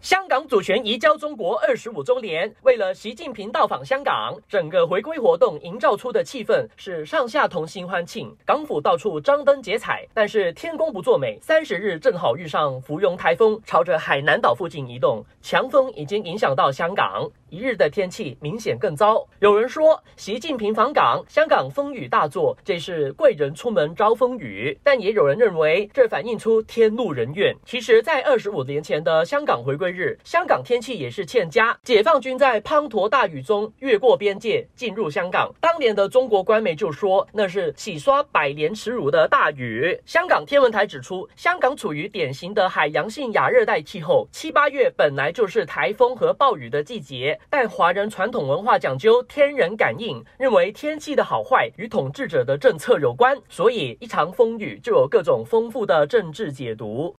香港主权移交中国二十五周年，为了习近平到访香港，整个回归活动营造出的气氛是上下同心欢庆，港府到处张灯结彩。但是天公不作美，三十日正好遇上芙蓉台风，朝着海南岛附近移动，强风已经影响到香港。一日的天气明显更糟。有人说，习近平访港，香港风雨大作，这是贵人出门招风雨。但也有人认为，这反映出天怒人怨。其实，在二十五年前的香港回归日，香港天气也是欠佳。解放军在滂沱大雨中越过边界进入香港，当年的中国官媒就说那是洗刷百年耻辱的大雨。香港天文台指出，香港处于典型的海洋性亚热带气候，七八月本来就是台风和暴雨的季节。但华人传统文化讲究天人感应，认为天气的好坏与统治者的政策有关，所以一场风雨就有各种丰富的政治解读。